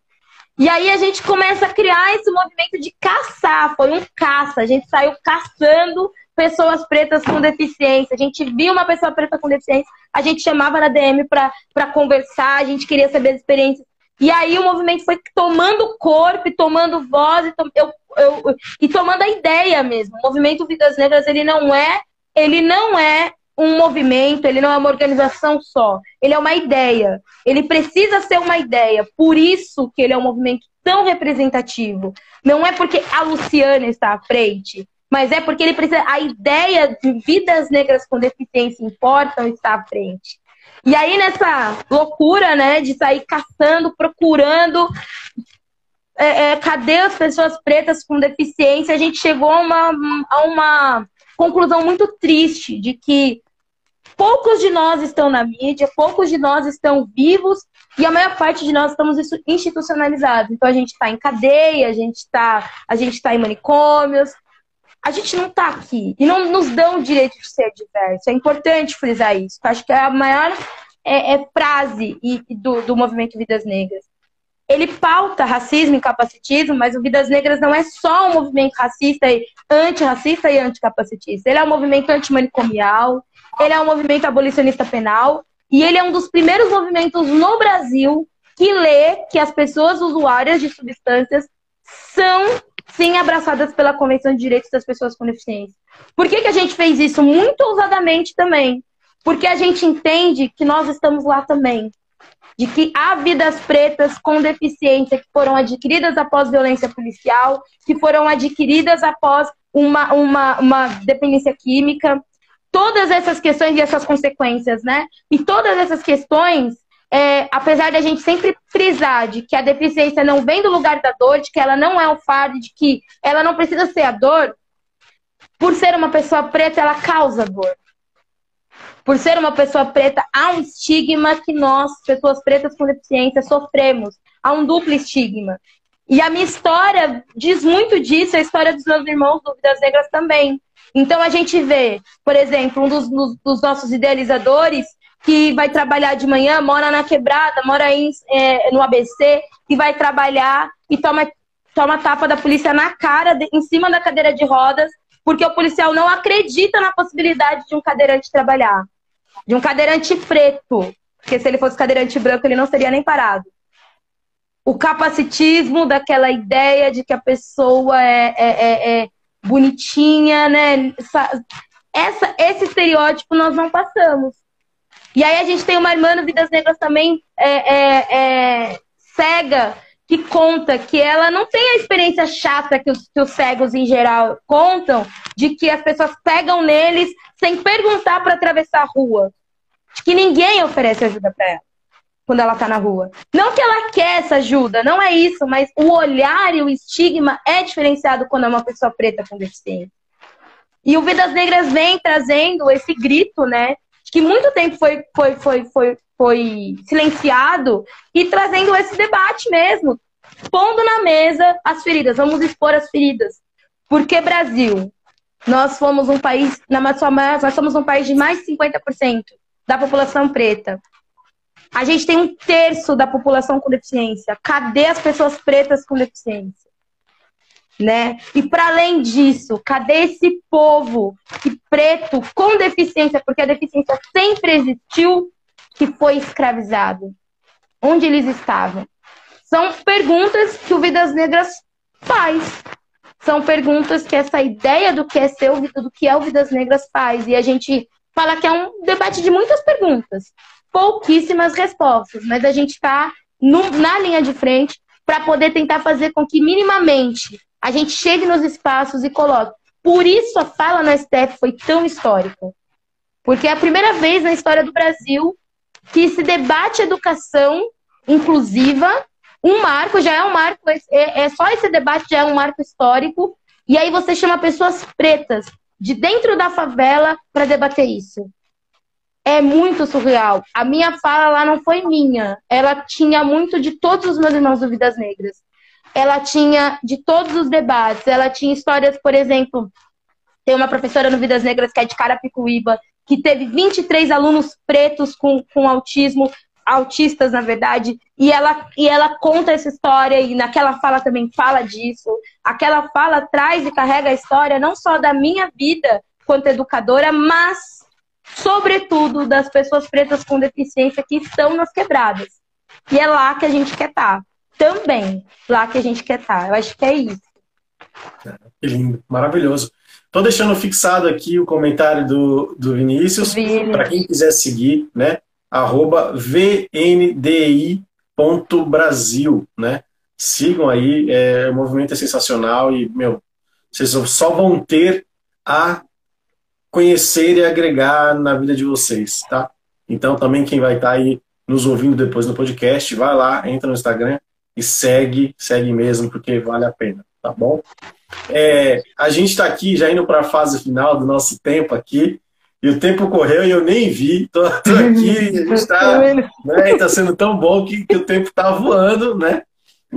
E aí a gente começa a criar esse movimento de caçar, foi um caça, a gente saiu caçando pessoas pretas com deficiência. A gente viu uma pessoa preta com deficiência, a gente chamava na DM para conversar, a gente queria saber as experiências. E aí o movimento foi tomando corpo, tomando voz, e, to eu, eu, e tomando a ideia mesmo. O movimento Vidas Negras, ele não é, ele não é um movimento, ele não é uma organização só. Ele é uma ideia. Ele precisa ser uma ideia. Por isso que ele é um movimento tão representativo. Não é porque a Luciana está à frente, mas é porque ele precisa. A ideia de vidas negras com deficiência importam está à frente. E aí, nessa loucura, né, de sair caçando, procurando. É, é, cadê as pessoas pretas com deficiência? A gente chegou a uma, a uma conclusão muito triste de que poucos de nós estão na mídia, poucos de nós estão vivos e a maior parte de nós estamos institucionalizados. Então a gente está em cadeia, a gente está a gente está em manicômios, a gente não está aqui e não nos dão o direito de ser diverso. É importante frisar isso. Acho que é a maior é, é frase do, do movimento Vidas Negras. Ele pauta racismo e capacitismo, mas o Vidas Negras não é só um movimento racista e antirracista e anticapacitista. Ele é um movimento antimanicomial, ele é um movimento abolicionista penal e ele é um dos primeiros movimentos no Brasil que lê que as pessoas usuárias de substâncias são sim abraçadas pela Convenção de Direitos das Pessoas com Deficiência. Por que, que a gente fez isso muito ousadamente também? Porque a gente entende que nós estamos lá também. De que há vidas pretas com deficiência que foram adquiridas após violência policial, que foram adquiridas após uma, uma, uma dependência química. Todas essas questões e essas consequências, né? E todas essas questões é, apesar de a gente sempre frisar de que a deficiência não vem do lugar da dor, de que ela não é o fardo, de que ela não precisa ser a dor, por ser uma pessoa preta, ela causa dor. Por ser uma pessoa preta, há um estigma que nós, pessoas pretas com deficiência, sofremos. Há um duplo estigma. E a minha história diz muito disso, a história dos meus irmãos do Vidas Negras também. Então a gente vê, por exemplo, um dos, dos nossos idealizadores que vai trabalhar de manhã, mora na quebrada, mora em, é, no ABC, e vai trabalhar e toma, toma tapa da polícia na cara, de, em cima da cadeira de rodas, porque o policial não acredita na possibilidade de um cadeirante trabalhar. De um cadeirante preto. Porque se ele fosse cadeirante branco, ele não seria nem parado. O capacitismo daquela ideia de que a pessoa é, é, é, é bonitinha, né? Essa, esse estereótipo nós não passamos. E aí a gente tem uma irmã no Vidas Negras também é, é, é, cega, que conta que ela não tem a experiência chata que os, que os cegos em geral contam, de que as pessoas pegam neles sem perguntar para atravessar a rua. De que ninguém oferece ajuda para ela quando ela está na rua. Não que ela quer essa ajuda, não é isso, mas o olhar e o estigma é diferenciado quando é uma pessoa preta com deficiência. E o Vidas Negras vem trazendo esse grito, né? Que muito tempo foi, foi, foi, foi, foi silenciado e trazendo esse debate mesmo, pondo na mesa as feridas. Vamos expor as feridas. Porque Brasil, nós fomos um país, nós somos um país de mais de 50% da população preta. A gente tem um terço da população com deficiência. Cadê as pessoas pretas com deficiência? Né? E para além disso, cadê esse povo que preto com deficiência, porque a deficiência sempre existiu, que foi escravizado? Onde eles estavam? São perguntas que o Vidas Negras faz. São perguntas que essa ideia do que é ser do que é o Vidas Negras faz. E a gente fala que é um debate de muitas perguntas, pouquíssimas respostas, mas a gente está na linha de frente para poder tentar fazer com que minimamente a gente chegue nos espaços e coloque. Por isso a fala no STF foi tão histórica. Porque é a primeira vez na história do Brasil que se debate educação inclusiva, um marco, já é um marco, é, é só esse debate já é um marco histórico, e aí você chama pessoas pretas de dentro da favela para debater isso. É muito surreal. A minha fala lá não foi minha. Ela tinha muito de todos os meus irmãos do Vidas Negras. Ela tinha de todos os debates. Ela tinha histórias, por exemplo, tem uma professora no Vidas Negras que é de Carapicuíba, que teve 23 alunos pretos com, com autismo, autistas, na verdade, e ela, e ela conta essa história, e naquela fala também fala disso. Aquela fala traz e carrega a história não só da minha vida quanto educadora, mas, sobretudo, das pessoas pretas com deficiência que estão nas quebradas. E é lá que a gente quer estar. Também, lá que a gente quer estar. Tá. Eu acho que é isso. Que lindo, maravilhoso. Estou deixando fixado aqui o comentário do, do Vinícius, para quem quiser seguir, né? arroba vndi.brasil, né? Sigam aí, é, o movimento é sensacional e, meu, vocês só vão ter a conhecer e agregar na vida de vocês, tá? Então, também quem vai estar tá aí nos ouvindo depois no podcast, vai lá, entra no Instagram e segue, segue mesmo, porque vale a pena, tá bom? É, a gente está aqui já indo para a fase final do nosso tempo aqui. E o tempo correu e eu nem vi. Tô, tô aqui, está né, tá sendo tão bom que, que o tempo está voando, né?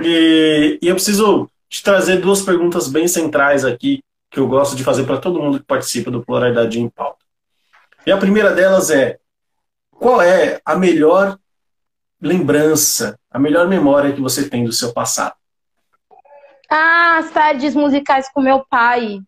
E, e eu preciso te trazer duas perguntas bem centrais aqui que eu gosto de fazer para todo mundo que participa do Pluralidade em Pauta. E a primeira delas é: qual é a melhor lembrança, a melhor memória que você tem do seu passado? Ah, as tardes musicais com meu pai.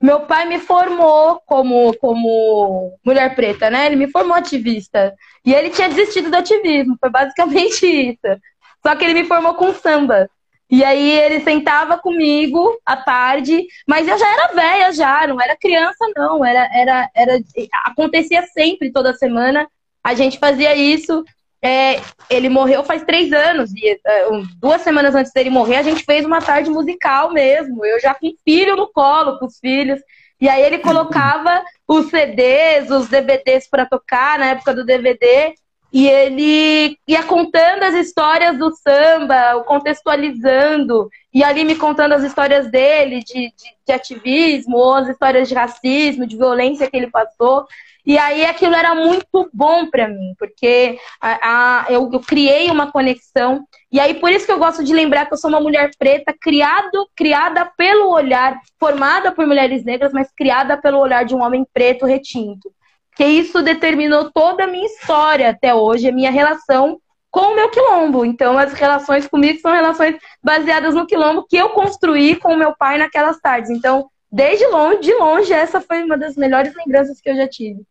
Meu pai me formou como, como mulher preta, né? Ele me formou ativista. E ele tinha desistido do ativismo, foi basicamente isso. Só que ele me formou com samba. E aí ele sentava comigo à tarde, mas eu já era velha já, não era criança não, era era era acontecia sempre toda semana. A gente fazia isso é, ele morreu faz três anos, e é, duas semanas antes dele morrer, a gente fez uma tarde musical mesmo. Eu já com filho no colo com os filhos. E aí ele colocava os CDs, os DVDs para tocar na época do DVD. E ele ia contando as histórias do samba, contextualizando, e ali me contando as histórias dele, de, de, de ativismo, ou as histórias de racismo, de violência que ele passou. E aí aquilo era muito bom para mim, porque a, a, eu, eu, criei uma conexão E aí, por isso que eu gosto de lembrar que eu sou uma mulher preta, criado, criada pelo olhar, formada por mulheres negras, mas criada pelo olhar de um homem preto retinto. Que isso determinou toda a minha história até hoje, a minha relação com o meu quilombo. Então, as relações comigo são relações baseadas no quilombo que eu construí com o meu pai naquelas tardes. Então, desde longe, de longe, essa foi uma das melhores lembranças que eu já tive.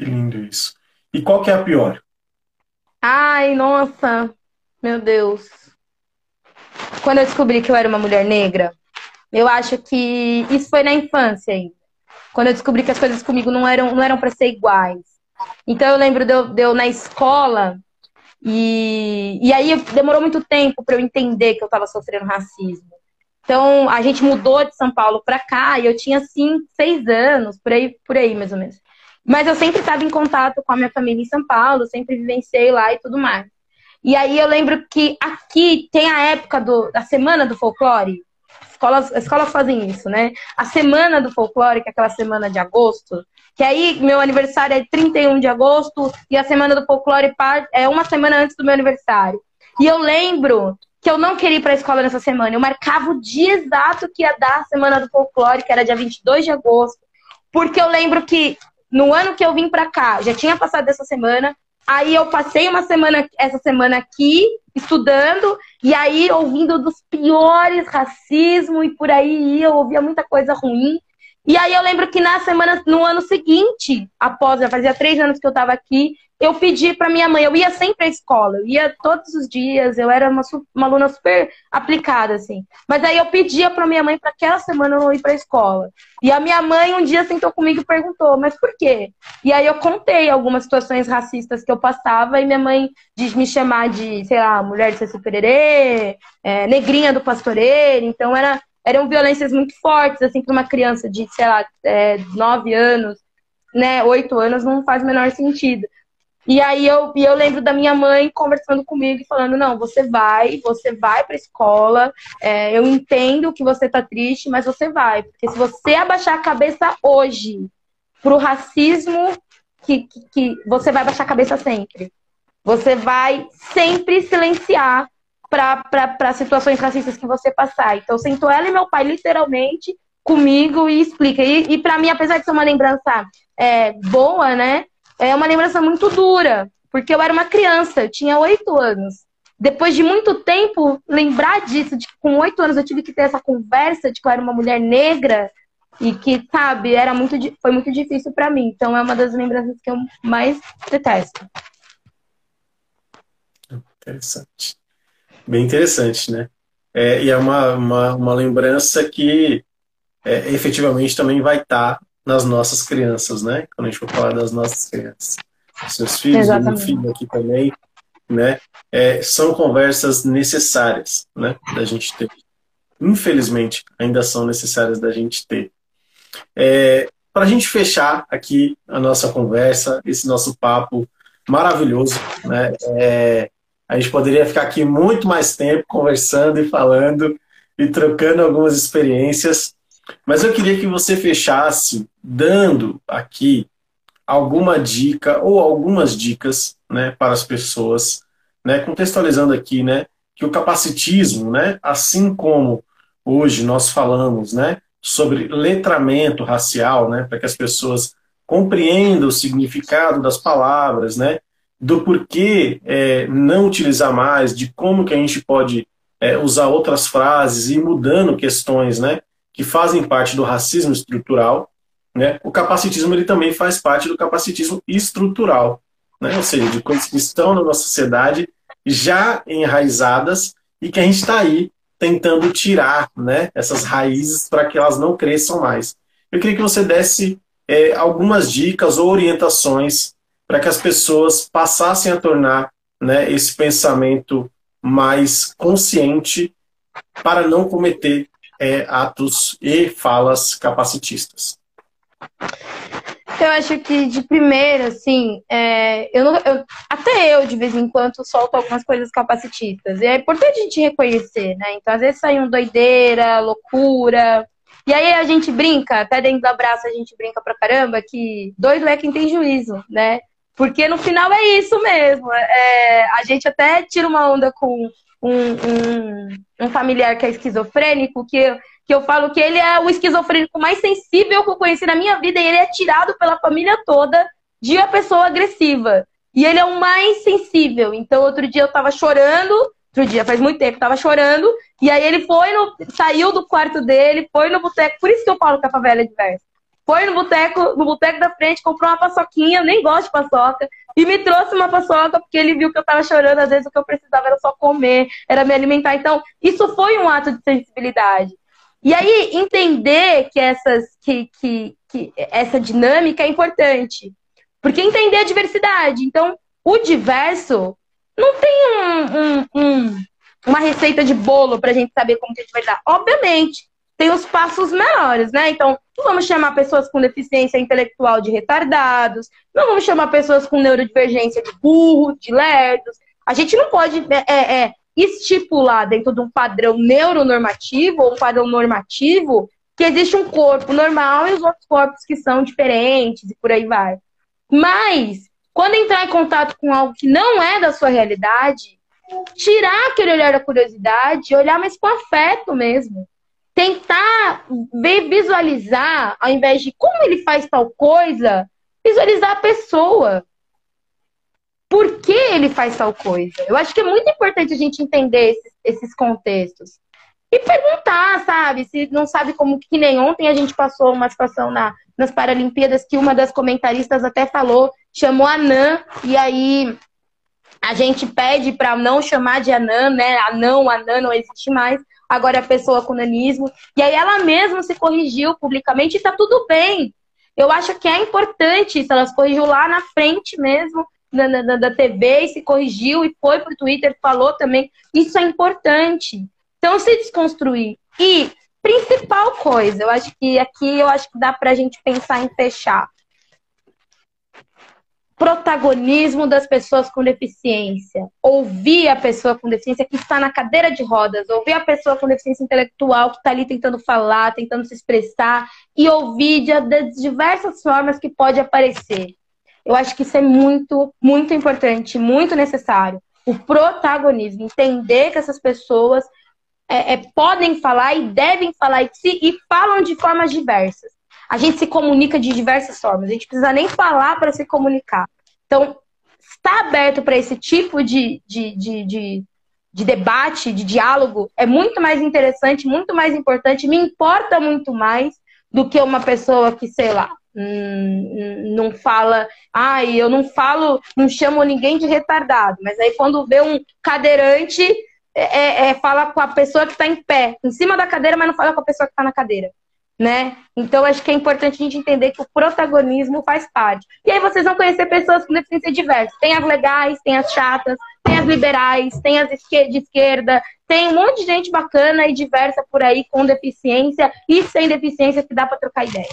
Que lindo isso. E qual que é a pior? Ai, nossa, meu Deus. Quando eu descobri que eu era uma mulher negra, eu acho que isso foi na infância ainda. Quando eu descobri que as coisas comigo não eram não eram para ser iguais. Então eu lembro de eu, de eu na escola e, e aí demorou muito tempo para eu entender que eu estava sofrendo racismo. Então a gente mudou de São Paulo para cá e eu tinha assim seis anos por aí por aí mais ou menos. Mas eu sempre estava em contato com a minha família em São Paulo, sempre vivenciei lá e tudo mais. E aí eu lembro que aqui tem a época do, da Semana do Folclore. Escolas, escolas fazem isso, né? A Semana do Folclore, que é aquela semana de agosto, que aí meu aniversário é 31 de agosto e a Semana do Folclore é uma semana antes do meu aniversário. E eu lembro que eu não queria ir para a escola nessa semana. Eu marcava o dia exato que ia dar a Semana do Folclore, que era dia 22 de agosto, porque eu lembro que no ano que eu vim para cá, já tinha passado essa semana, aí eu passei uma semana, essa semana aqui, estudando, e aí ouvindo dos piores racismo e por aí eu ouvia muita coisa ruim. E aí eu lembro que na semana, no ano seguinte, após, já fazia três anos que eu estava aqui, eu pedi para minha mãe, eu ia sempre à escola, eu ia todos os dias, eu era uma, uma aluna super aplicada, assim. Mas aí eu pedia para minha mãe para aquela semana eu não ir para a escola. E a minha mãe um dia sentou comigo e perguntou, mas por quê? E aí eu contei algumas situações racistas que eu passava e minha mãe diz me chamar de, sei lá, mulher de Ceci Pererê, é, negrinha do pastoreiro, então era, eram violências muito fortes, assim, para uma criança de, sei lá, é, 9 anos, né, 8 anos, não faz o menor sentido. E aí eu, eu lembro da minha mãe conversando comigo e falando, não, você vai, você vai pra escola, é, eu entendo que você tá triste, mas você vai. Porque se você abaixar a cabeça hoje pro racismo, que, que, que você vai abaixar a cabeça sempre. Você vai sempre silenciar para situações racistas que você passar. Então, sentou ela e meu pai, literalmente, comigo e explica. E, e para mim, apesar de ser uma lembrança é, boa, né? É uma lembrança muito dura, porque eu era uma criança, eu tinha oito anos. Depois de muito tempo, lembrar disso, de que com oito anos eu tive que ter essa conversa de que eu era uma mulher negra e que, sabe, era muito, foi muito difícil para mim. Então é uma das lembranças que eu mais detesto. Interessante. Bem interessante, né? É, e é uma, uma, uma lembrança que é, efetivamente também vai estar tá nas nossas crianças, né? Quando a gente for falar das nossas crianças. Seus filhos, meu filho aqui também, né? É, são conversas necessárias, né? Da gente ter. Infelizmente, ainda são necessárias da gente ter. É, Para a gente fechar aqui a nossa conversa, esse nosso papo maravilhoso, né? É, a gente poderia ficar aqui muito mais tempo conversando e falando e trocando algumas experiências, mas eu queria que você fechasse dando aqui alguma dica ou algumas dicas né, para as pessoas, né, contextualizando aqui né, que o capacitismo, né, assim como hoje nós falamos né, sobre letramento racial, né, para que as pessoas compreendam o significado das palavras, né, do porquê é, não utilizar mais, de como que a gente pode é, usar outras frases e mudando questões né, que fazem parte do racismo estrutural, né? o capacitismo ele também faz parte do capacitismo estrutural, né? ou seja, de coisas que estão na nossa sociedade já enraizadas e que a gente está aí tentando tirar né, essas raízes para que elas não cresçam mais. Eu queria que você desse é, algumas dicas ou orientações para que as pessoas passassem a tornar né, esse pensamento mais consciente para não cometer é, atos e falas capacitistas? Eu acho que de primeira, assim, é, eu, não, eu, até eu de vez em quando solto algumas coisas capacitistas. E é importante a gente reconhecer, né? Então, às vezes sai um doideira, loucura. E aí a gente brinca, até dentro do abraço a gente brinca pra caramba, que doido é quem tem juízo, né? Porque no final é isso mesmo. É, a gente até tira uma onda com um, um, um familiar que é esquizofrênico, que, que eu falo que ele é o esquizofrênico mais sensível que eu conheci na minha vida e ele é tirado pela família toda de uma pessoa agressiva. E ele é o mais sensível. Então, outro dia eu tava chorando, outro dia faz muito tempo, eu tava chorando, e aí ele foi no. saiu do quarto dele, foi no boteco, por isso que eu falo que a favela é diversa. Foi no boteco, no boteco da frente, comprou uma paçoquinha, nem gosto de paçoca, e me trouxe uma paçoca, porque ele viu que eu tava chorando, às vezes o que eu precisava era só comer, era me alimentar. Então, isso foi um ato de sensibilidade. E aí, entender que, essas, que, que, que essa dinâmica é importante. Porque entender a diversidade. Então, o diverso não tem um, um, um, uma receita de bolo para a gente saber como que a gente vai dar. Obviamente, tem os passos menores, né? Então, não vamos chamar pessoas com deficiência intelectual de retardados, não vamos chamar pessoas com neurodivergência de burro, de lerdos. A gente não pode é, é, é estipular dentro de um padrão neuronormativo ou um padrão normativo que existe um corpo normal e os outros corpos que são diferentes e por aí vai. Mas, quando entrar em contato com algo que não é da sua realidade, tirar aquele olhar da curiosidade, olhar mais com afeto mesmo. Tentar ver, visualizar, ao invés de como ele faz tal coisa, visualizar a pessoa. Por que ele faz tal coisa? Eu acho que é muito importante a gente entender esses, esses contextos. E perguntar, sabe? Se não sabe como que nem ontem a gente passou uma situação na, nas Paralimpíadas que uma das comentaristas até falou, chamou a Nan, e aí a gente pede para não chamar de Anã, né? Anão, Anã não existe mais. Agora é a pessoa com nanismo. E aí ela mesma se corrigiu publicamente e tá tudo bem. Eu acho que é importante isso. Ela se corrigiu lá na frente mesmo, na, na, da TV, e se corrigiu e foi pro Twitter, falou também. Isso é importante. Então, se desconstruir. E principal coisa, eu acho que aqui eu acho que dá pra gente pensar em fechar protagonismo das pessoas com deficiência, ouvir a pessoa com deficiência que está na cadeira de rodas, ouvir a pessoa com deficiência intelectual que está ali tentando falar, tentando se expressar e ouvir de, de diversas formas que pode aparecer. Eu acho que isso é muito, muito importante, muito necessário. O protagonismo, entender que essas pessoas é, é, podem falar e devem falar e, se, e falam de formas diversas a gente se comunica de diversas formas. A gente precisa nem falar para se comunicar. Então, estar aberto para esse tipo de, de, de, de, de debate, de diálogo, é muito mais interessante, muito mais importante, me importa muito mais do que uma pessoa que, sei lá, hum, não fala, ai, eu não falo, não chamo ninguém de retardado, mas aí quando vê um cadeirante, é, é, é fala com a pessoa que está em pé, em cima da cadeira, mas não fala com a pessoa que está na cadeira né? Então acho que é importante a gente entender que o protagonismo faz parte. E aí vocês vão conhecer pessoas com deficiência diversa. Tem as legais, tem as chatas, tem as liberais, tem as de esquerda, tem um monte de gente bacana e diversa por aí com deficiência e sem deficiência que dá para trocar ideia.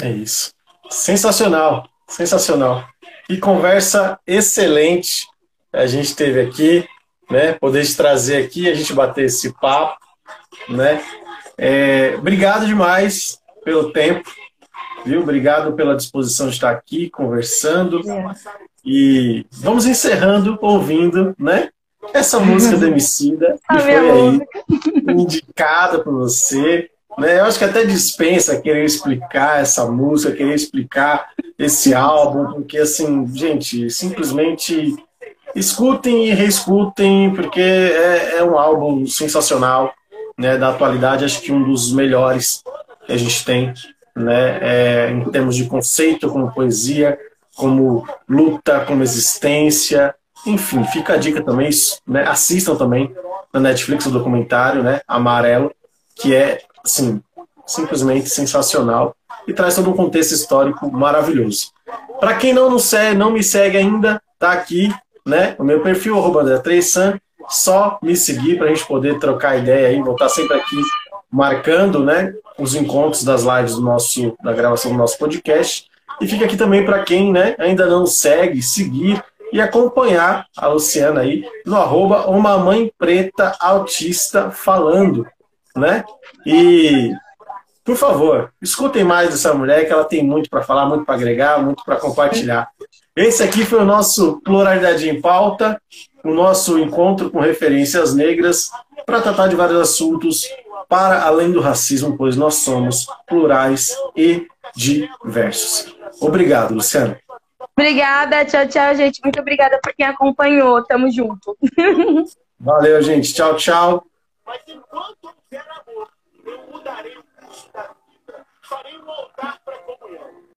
É isso. Sensacional, sensacional. E conversa excelente a gente teve aqui, né? Poder trazer aqui, a gente bater esse papo, né? É, obrigado demais pelo tempo, viu? Obrigado pela disposição de estar aqui conversando. E vamos encerrando ouvindo, né? Essa música da Emicida, que foi aí indicada por você. Né? Eu acho que até dispensa querer explicar essa música, querer explicar esse álbum, porque assim, gente, simplesmente escutem e reescutem, porque é, é um álbum sensacional né, da atualidade, acho que um dos melhores que a gente tem, né, é, em termos de conceito, como poesia, como luta, como existência, enfim, fica a dica também, né, assistam também na Netflix o documentário, né, Amarelo, que é, assim, simplesmente sensacional e traz todo um contexto histórico maravilhoso. Para quem não, não, segue, não me segue ainda, tá aqui, né, o meu perfil, arroba André Treissan, só me seguir para a gente poder trocar ideia aí, voltar sempre aqui marcando, né, os encontros das lives do nosso, da gravação do nosso podcast. E fica aqui também para quem, né, ainda não segue, seguir e acompanhar a Luciana aí no arroba uma mãe preta autista falando, né? E por favor, escutem mais dessa mulher, que ela tem muito para falar, muito para agregar, muito para compartilhar. Esse aqui foi o nosso Pluralidade em Pauta, o nosso encontro com referências negras para tratar de vários assuntos para além do racismo, pois nós somos plurais e diversos. Obrigado, Luciano. Obrigada, tchau, tchau, gente. Muito obrigada por quem acompanhou. Tamo junto. Valeu, gente. Tchau, tchau. Mas enquanto houver amor, eu mudarei o curso da vida. Farei voltar